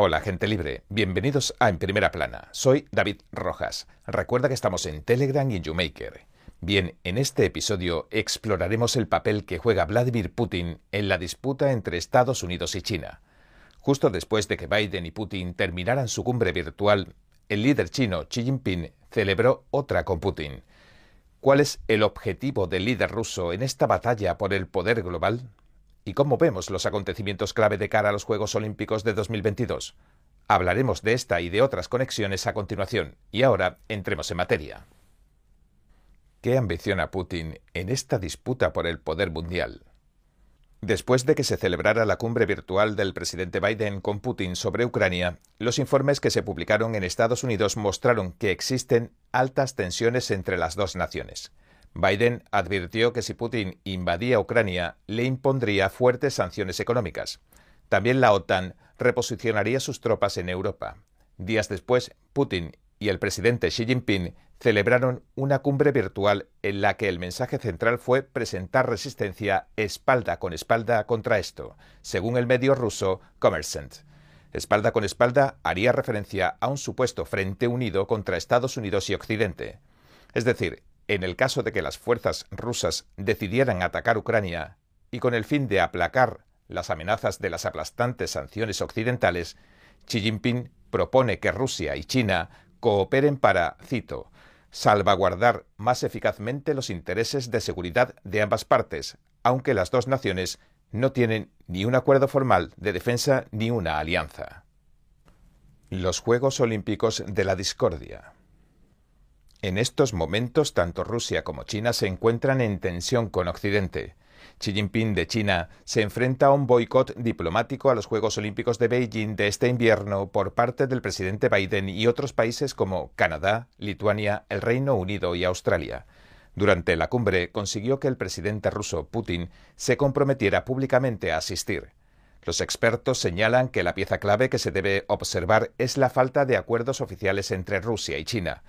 Hola gente libre, bienvenidos a En Primera Plana. Soy David Rojas. Recuerda que estamos en Telegram y en YouMaker. Bien, en este episodio exploraremos el papel que juega Vladimir Putin en la disputa entre Estados Unidos y China. Justo después de que Biden y Putin terminaran su cumbre virtual, el líder chino Xi Jinping celebró otra con Putin. ¿Cuál es el objetivo del líder ruso en esta batalla por el poder global? Y cómo vemos los acontecimientos clave de cara a los Juegos Olímpicos de 2022. Hablaremos de esta y de otras conexiones a continuación, y ahora entremos en materia. ¿Qué ambiciona Putin en esta disputa por el poder mundial? Después de que se celebrara la cumbre virtual del presidente Biden con Putin sobre Ucrania, los informes que se publicaron en Estados Unidos mostraron que existen altas tensiones entre las dos naciones. Biden advirtió que si Putin invadía Ucrania, le impondría fuertes sanciones económicas. También la OTAN reposicionaría sus tropas en Europa. Días después, Putin y el presidente Xi Jinping celebraron una cumbre virtual en la que el mensaje central fue presentar resistencia espalda con espalda contra esto, según el medio ruso Kommersant. Espalda con espalda haría referencia a un supuesto frente unido contra Estados Unidos y Occidente. Es decir, en el caso de que las fuerzas rusas decidieran atacar Ucrania y con el fin de aplacar las amenazas de las aplastantes sanciones occidentales, Xi Jinping propone que Rusia y China cooperen para, cito, salvaguardar más eficazmente los intereses de seguridad de ambas partes, aunque las dos naciones no tienen ni un acuerdo formal de defensa ni una alianza. Los Juegos Olímpicos de la Discordia. En estos momentos, tanto Rusia como China se encuentran en tensión con Occidente. Xi Jinping de China se enfrenta a un boicot diplomático a los Juegos Olímpicos de Beijing de este invierno por parte del presidente Biden y otros países como Canadá, Lituania, el Reino Unido y Australia. Durante la cumbre consiguió que el presidente ruso Putin se comprometiera públicamente a asistir. Los expertos señalan que la pieza clave que se debe observar es la falta de acuerdos oficiales entre Rusia y China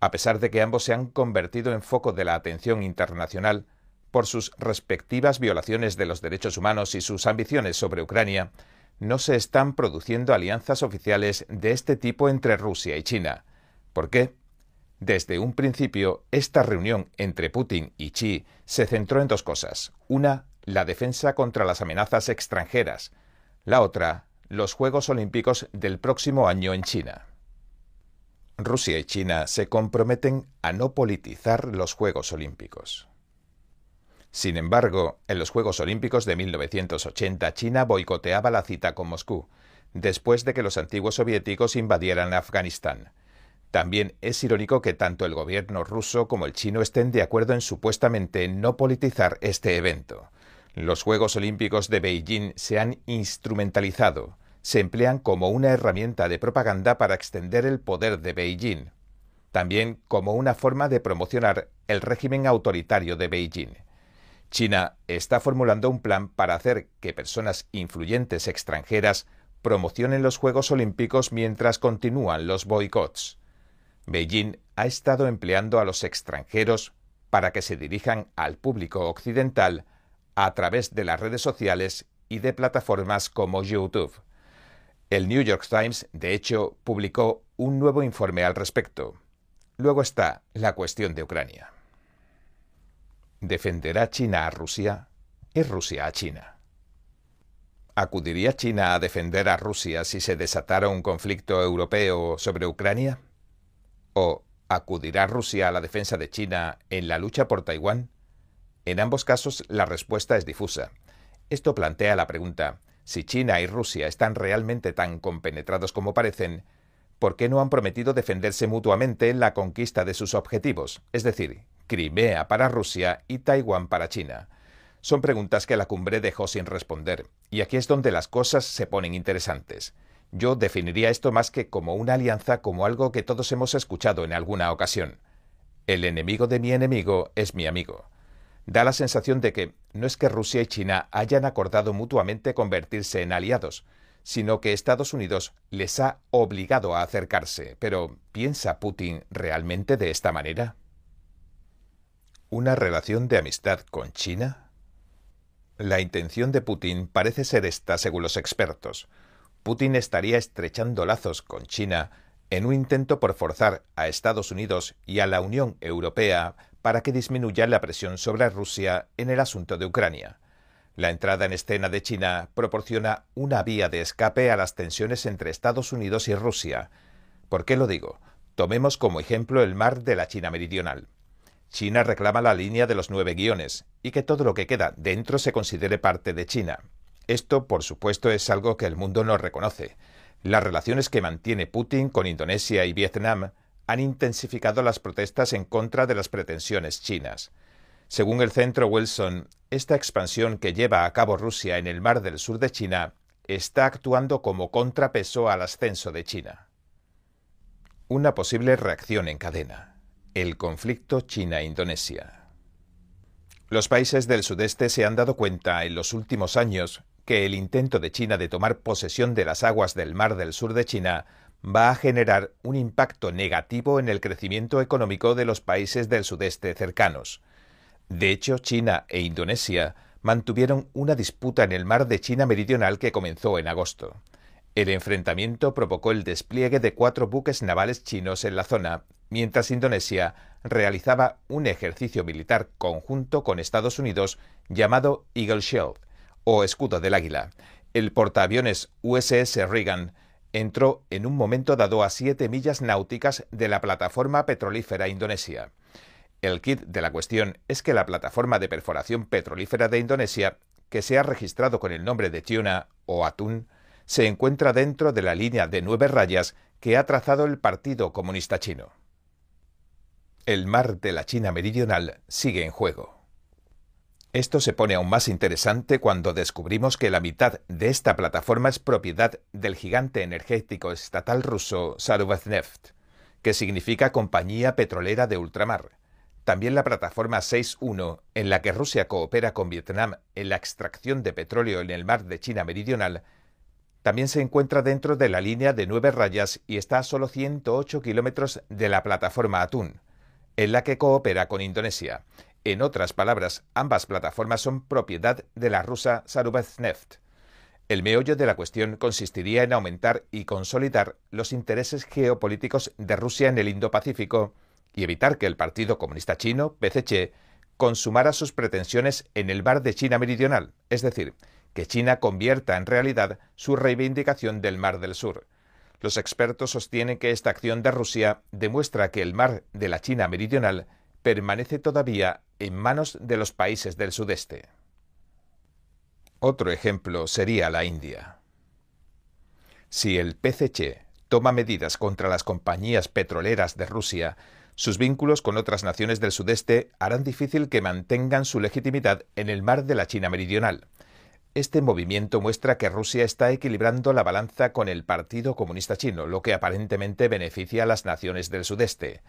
a pesar de que ambos se han convertido en foco de la atención internacional por sus respectivas violaciones de los derechos humanos y sus ambiciones sobre Ucrania, no se están produciendo alianzas oficiales de este tipo entre Rusia y China. ¿Por qué? Desde un principio, esta reunión entre Putin y Xi se centró en dos cosas. Una, la defensa contra las amenazas extranjeras. La otra, los Juegos Olímpicos del próximo año en China. Rusia y China se comprometen a no politizar los Juegos Olímpicos. Sin embargo, en los Juegos Olímpicos de 1980 China boicoteaba la cita con Moscú, después de que los antiguos soviéticos invadieran Afganistán. También es irónico que tanto el gobierno ruso como el chino estén de acuerdo en supuestamente no politizar este evento. Los Juegos Olímpicos de Beijing se han instrumentalizado, se emplean como una herramienta de propaganda para extender el poder de Beijing, también como una forma de promocionar el régimen autoritario de Beijing. China está formulando un plan para hacer que personas influyentes extranjeras promocionen los Juegos Olímpicos mientras continúan los boicots. Beijing ha estado empleando a los extranjeros para que se dirijan al público occidental a través de las redes sociales y de plataformas como YouTube. El New York Times, de hecho, publicó un nuevo informe al respecto. Luego está la cuestión de Ucrania. ¿Defenderá China a Rusia? ¿Y Rusia a China? ¿Acudiría China a defender a Rusia si se desatara un conflicto europeo sobre Ucrania? ¿O acudirá Rusia a la defensa de China en la lucha por Taiwán? En ambos casos la respuesta es difusa. Esto plantea la pregunta si China y Rusia están realmente tan compenetrados como parecen, ¿por qué no han prometido defenderse mutuamente en la conquista de sus objetivos, es decir, Crimea para Rusia y Taiwán para China? Son preguntas que la cumbre dejó sin responder, y aquí es donde las cosas se ponen interesantes. Yo definiría esto más que como una alianza como algo que todos hemos escuchado en alguna ocasión. El enemigo de mi enemigo es mi amigo da la sensación de que no es que Rusia y China hayan acordado mutuamente convertirse en aliados, sino que Estados Unidos les ha obligado a acercarse. Pero ¿piensa Putin realmente de esta manera? ¿Una relación de amistad con China? La intención de Putin parece ser esta según los expertos. Putin estaría estrechando lazos con China en un intento por forzar a Estados Unidos y a la Unión Europea para que disminuya la presión sobre Rusia en el asunto de Ucrania. La entrada en escena de China proporciona una vía de escape a las tensiones entre Estados Unidos y Rusia. ¿Por qué lo digo? Tomemos como ejemplo el mar de la China Meridional. China reclama la línea de los nueve guiones y que todo lo que queda dentro se considere parte de China. Esto, por supuesto, es algo que el mundo no reconoce. Las relaciones que mantiene Putin con Indonesia y Vietnam han intensificado las protestas en contra de las pretensiones chinas. Según el centro Wilson, esta expansión que lleva a cabo Rusia en el mar del sur de China está actuando como contrapeso al ascenso de China. Una posible reacción en cadena. El conflicto China-Indonesia. Los países del sudeste se han dado cuenta en los últimos años que el intento de China de tomar posesión de las aguas del mar del sur de China va a generar un impacto negativo en el crecimiento económico de los países del sudeste cercanos. De hecho, China e Indonesia mantuvieron una disputa en el mar de China Meridional que comenzó en agosto. El enfrentamiento provocó el despliegue de cuatro buques navales chinos en la zona, mientras Indonesia realizaba un ejercicio militar conjunto con Estados Unidos llamado Eagle Shield, o escudo del águila. El portaaviones USS Reagan entró en un momento dado a siete millas náuticas de la plataforma petrolífera indonesia. El kit de la cuestión es que la plataforma de perforación petrolífera de Indonesia, que se ha registrado con el nombre de Tuna o Atún, se encuentra dentro de la línea de nueve rayas que ha trazado el Partido Comunista Chino. El mar de la China Meridional sigue en juego. Esto se pone aún más interesante cuando descubrimos que la mitad de esta plataforma es propiedad del gigante energético estatal ruso Sarubazhneft, que significa Compañía Petrolera de Ultramar. También la plataforma 6.1, en la que Rusia coopera con Vietnam en la extracción de petróleo en el mar de China Meridional, también se encuentra dentro de la línea de nueve rayas y está a solo 108 kilómetros de la plataforma Atún, en la que coopera con Indonesia. En otras palabras, ambas plataformas son propiedad de la rusa Sarubezhneft. El meollo de la cuestión consistiría en aumentar y consolidar los intereses geopolíticos de Rusia en el Indo-Pacífico y evitar que el Partido Comunista Chino, PCC, consumara sus pretensiones en el bar de China Meridional, es decir, que China convierta en realidad su reivindicación del Mar del Sur. Los expertos sostienen que esta acción de Rusia demuestra que el mar de la China Meridional permanece todavía en manos de los países del sudeste. Otro ejemplo sería la India. Si el PCC toma medidas contra las compañías petroleras de Rusia, sus vínculos con otras naciones del sudeste harán difícil que mantengan su legitimidad en el mar de la China Meridional. Este movimiento muestra que Rusia está equilibrando la balanza con el Partido Comunista Chino, lo que aparentemente beneficia a las naciones del sudeste.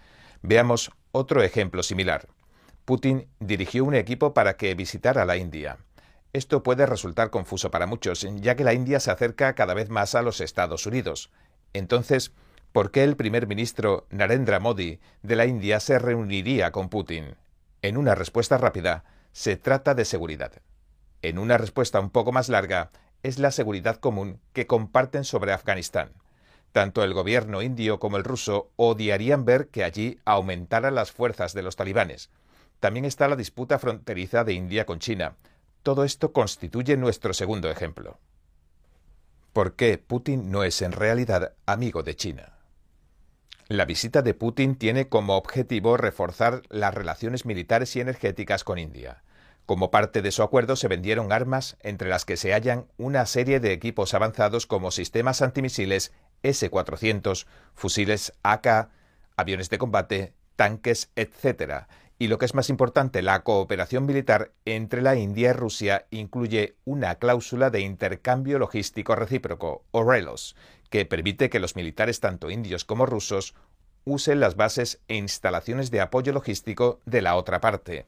Veamos otro ejemplo similar. Putin dirigió un equipo para que visitara la India. Esto puede resultar confuso para muchos, ya que la India se acerca cada vez más a los Estados Unidos. Entonces, ¿por qué el primer ministro Narendra Modi de la India se reuniría con Putin? En una respuesta rápida, se trata de seguridad. En una respuesta un poco más larga, es la seguridad común que comparten sobre Afganistán. Tanto el gobierno indio como el ruso odiarían ver que allí aumentaran las fuerzas de los talibanes. También está la disputa fronteriza de India con China. Todo esto constituye nuestro segundo ejemplo. ¿Por qué Putin no es en realidad amigo de China? La visita de Putin tiene como objetivo reforzar las relaciones militares y energéticas con India. Como parte de su acuerdo se vendieron armas, entre las que se hallan una serie de equipos avanzados como sistemas antimisiles S-400, fusiles AK, aviones de combate, tanques, etc. Y lo que es más importante, la cooperación militar entre la India y Rusia incluye una cláusula de intercambio logístico recíproco, o RELOS, que permite que los militares tanto indios como rusos usen las bases e instalaciones de apoyo logístico de la otra parte.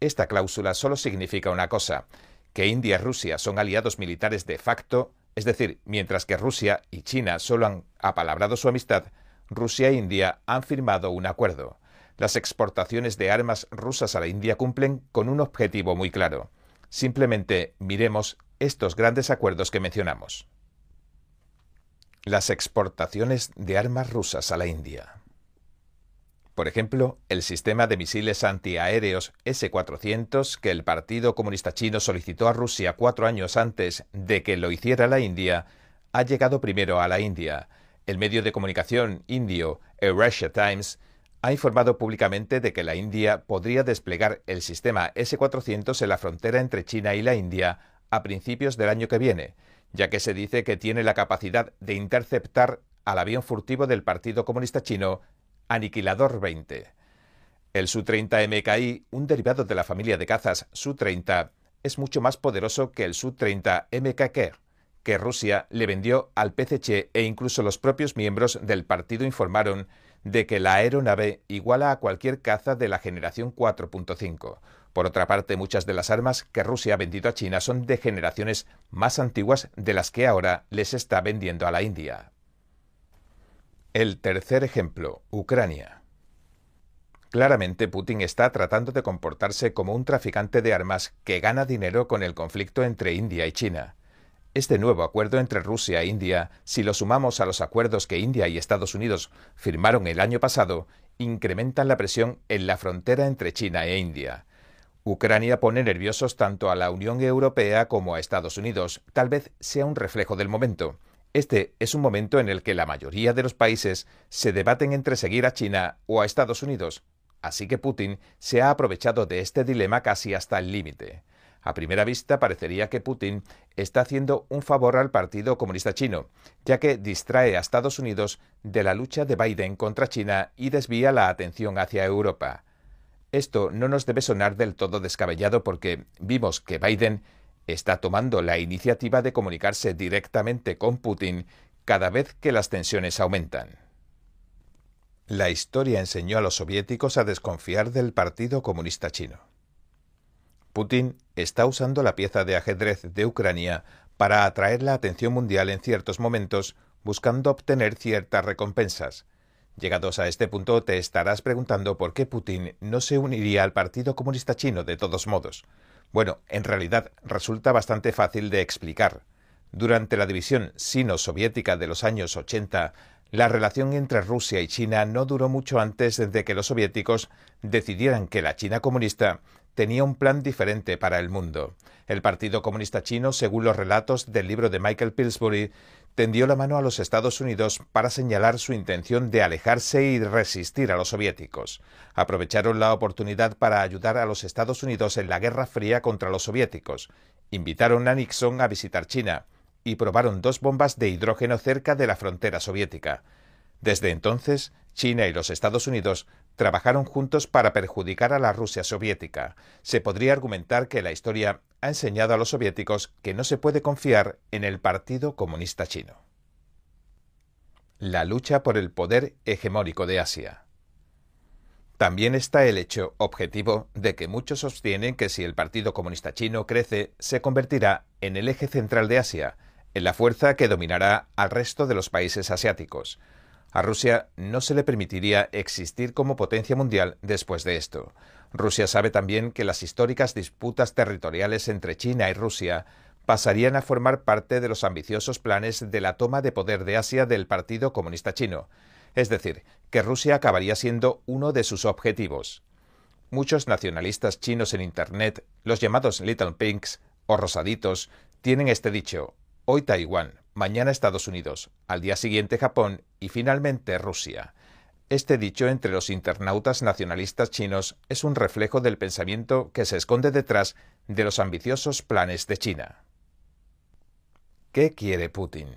Esta cláusula solo significa una cosa, que India y Rusia son aliados militares de facto, es decir, mientras que Rusia y China solo han apalabrado su amistad, Rusia e India han firmado un acuerdo. Las exportaciones de armas rusas a la India cumplen con un objetivo muy claro. Simplemente miremos estos grandes acuerdos que mencionamos. las exportaciones de armas rusas a la India. Por ejemplo, el sistema de misiles antiaéreos S-400 que el Partido Comunista Chino solicitó a Rusia cuatro años antes de que lo hiciera la India, ha llegado primero a la India. El medio de comunicación indio Eurasia Times ha informado públicamente de que la India podría desplegar el sistema S-400 en la frontera entre China y la India a principios del año que viene, ya que se dice que tiene la capacidad de interceptar al avión furtivo del Partido Comunista Chino Aniquilador 20. El Su-30 MKI, un derivado de la familia de cazas Su-30, es mucho más poderoso que el Su-30 MKK, que Rusia le vendió al PCC e incluso los propios miembros del partido informaron de que la aeronave iguala a cualquier caza de la generación 4.5. Por otra parte, muchas de las armas que Rusia ha vendido a China son de generaciones más antiguas de las que ahora les está vendiendo a la India. El tercer ejemplo, Ucrania. Claramente Putin está tratando de comportarse como un traficante de armas que gana dinero con el conflicto entre India y China. Este nuevo acuerdo entre Rusia e India, si lo sumamos a los acuerdos que India y Estados Unidos firmaron el año pasado, incrementan la presión en la frontera entre China e India. Ucrania pone nerviosos tanto a la Unión Europea como a Estados Unidos. Tal vez sea un reflejo del momento. Este es un momento en el que la mayoría de los países se debaten entre seguir a China o a Estados Unidos, así que Putin se ha aprovechado de este dilema casi hasta el límite. A primera vista parecería que Putin está haciendo un favor al Partido Comunista Chino, ya que distrae a Estados Unidos de la lucha de Biden contra China y desvía la atención hacia Europa. Esto no nos debe sonar del todo descabellado porque vimos que Biden está tomando la iniciativa de comunicarse directamente con Putin cada vez que las tensiones aumentan. La historia enseñó a los soviéticos a desconfiar del Partido Comunista Chino. Putin está usando la pieza de ajedrez de Ucrania para atraer la atención mundial en ciertos momentos, buscando obtener ciertas recompensas. Llegados a este punto, te estarás preguntando por qué Putin no se uniría al Partido Comunista Chino de todos modos. Bueno, en realidad resulta bastante fácil de explicar. Durante la división sino-soviética de los años 80, la relación entre Rusia y China no duró mucho antes de que los soviéticos decidieran que la China comunista tenía un plan diferente para el mundo. El Partido Comunista Chino, según los relatos del libro de Michael Pillsbury, tendió la mano a los Estados Unidos para señalar su intención de alejarse y resistir a los soviéticos. Aprovecharon la oportunidad para ayudar a los Estados Unidos en la Guerra Fría contra los soviéticos. Invitaron a Nixon a visitar China y probaron dos bombas de hidrógeno cerca de la frontera soviética. Desde entonces, China y los Estados Unidos trabajaron juntos para perjudicar a la Rusia soviética. Se podría argumentar que la historia ha enseñado a los soviéticos que no se puede confiar en el Partido Comunista Chino. La lucha por el poder hegemónico de Asia. También está el hecho objetivo de que muchos sostienen que si el Partido Comunista Chino crece, se convertirá en el eje central de Asia, en la fuerza que dominará al resto de los países asiáticos. A Rusia no se le permitiría existir como potencia mundial después de esto. Rusia sabe también que las históricas disputas territoriales entre China y Rusia pasarían a formar parte de los ambiciosos planes de la toma de poder de Asia del Partido Comunista Chino, es decir, que Rusia acabaría siendo uno de sus objetivos. Muchos nacionalistas chinos en Internet, los llamados Little Pinks o Rosaditos, tienen este dicho, hoy Taiwán, mañana Estados Unidos, al día siguiente Japón y finalmente Rusia. Este dicho entre los internautas nacionalistas chinos es un reflejo del pensamiento que se esconde detrás de los ambiciosos planes de China. ¿Qué quiere Putin?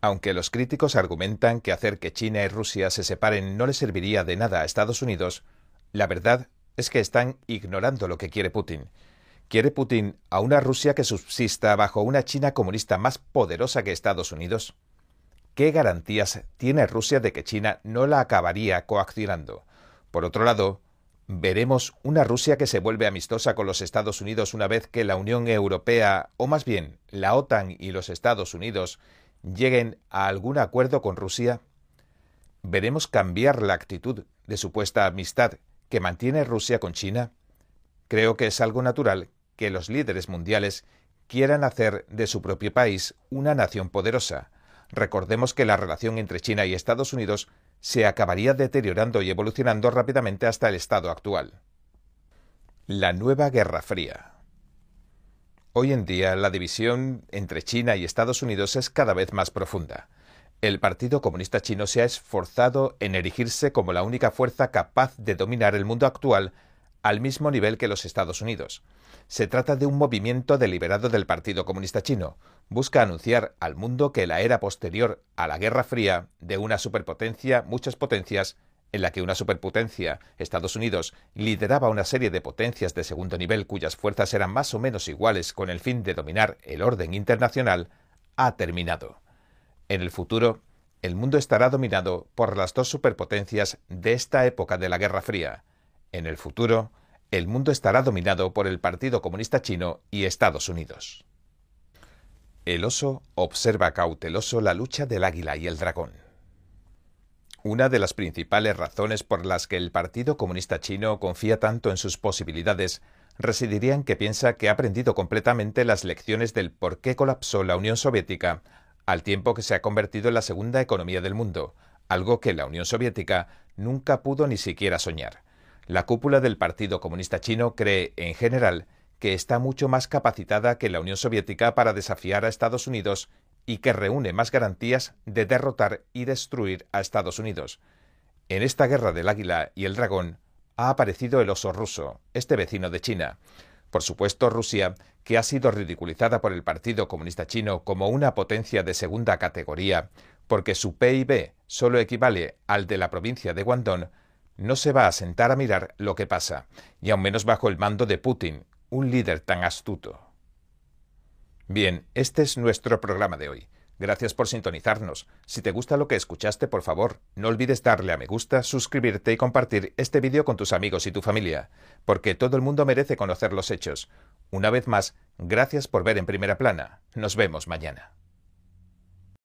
Aunque los críticos argumentan que hacer que China y Rusia se separen no le serviría de nada a Estados Unidos, la verdad es que están ignorando lo que quiere Putin ¿Quiere Putin a una Rusia que subsista bajo una China comunista más poderosa que Estados Unidos? ¿Qué garantías tiene Rusia de que China no la acabaría coaccionando? Por otro lado, ¿veremos una Rusia que se vuelve amistosa con los Estados Unidos una vez que la Unión Europea, o más bien la OTAN y los Estados Unidos, lleguen a algún acuerdo con Rusia? ¿Veremos cambiar la actitud de supuesta amistad que mantiene Rusia con China? Creo que es algo natural que los líderes mundiales quieran hacer de su propio país una nación poderosa. recordemos que la relación entre China y Estados Unidos se acabaría deteriorando y evolucionando rápidamente hasta el estado actual. La nueva Guerra Fría. Hoy en día la división entre China y Estados Unidos es cada vez más profunda. El Partido Comunista Chino se ha esforzado en erigirse como la única fuerza capaz de dominar el mundo actual al mismo nivel que los Estados Unidos. Se trata de un movimiento deliberado del Partido Comunista Chino. Busca anunciar al mundo que la era posterior a la Guerra Fría de una superpotencia, muchas potencias, en la que una superpotencia, Estados Unidos, lideraba una serie de potencias de segundo nivel cuyas fuerzas eran más o menos iguales con el fin de dominar el orden internacional, ha terminado. En el futuro, el mundo estará dominado por las dos superpotencias de esta época de la Guerra Fría. En el futuro, el mundo estará dominado por el Partido Comunista Chino y Estados Unidos. El oso observa cauteloso la lucha del águila y el dragón. Una de las principales razones por las que el Partido Comunista Chino confía tanto en sus posibilidades residiría en que piensa que ha aprendido completamente las lecciones del por qué colapsó la Unión Soviética, al tiempo que se ha convertido en la segunda economía del mundo, algo que la Unión Soviética nunca pudo ni siquiera soñar. La cúpula del Partido Comunista Chino cree, en general, que está mucho más capacitada que la Unión Soviética para desafiar a Estados Unidos y que reúne más garantías de derrotar y destruir a Estados Unidos. En esta guerra del águila y el dragón ha aparecido el oso ruso, este vecino de China. Por supuesto, Rusia, que ha sido ridiculizada por el Partido Comunista Chino como una potencia de segunda categoría, porque su PIB solo equivale al de la provincia de Guangdong, no se va a sentar a mirar lo que pasa, y aún menos bajo el mando de Putin, un líder tan astuto. Bien, este es nuestro programa de hoy. Gracias por sintonizarnos. Si te gusta lo que escuchaste, por favor, no olvides darle a me gusta, suscribirte y compartir este vídeo con tus amigos y tu familia, porque todo el mundo merece conocer los hechos. Una vez más, gracias por ver en primera plana. Nos vemos mañana.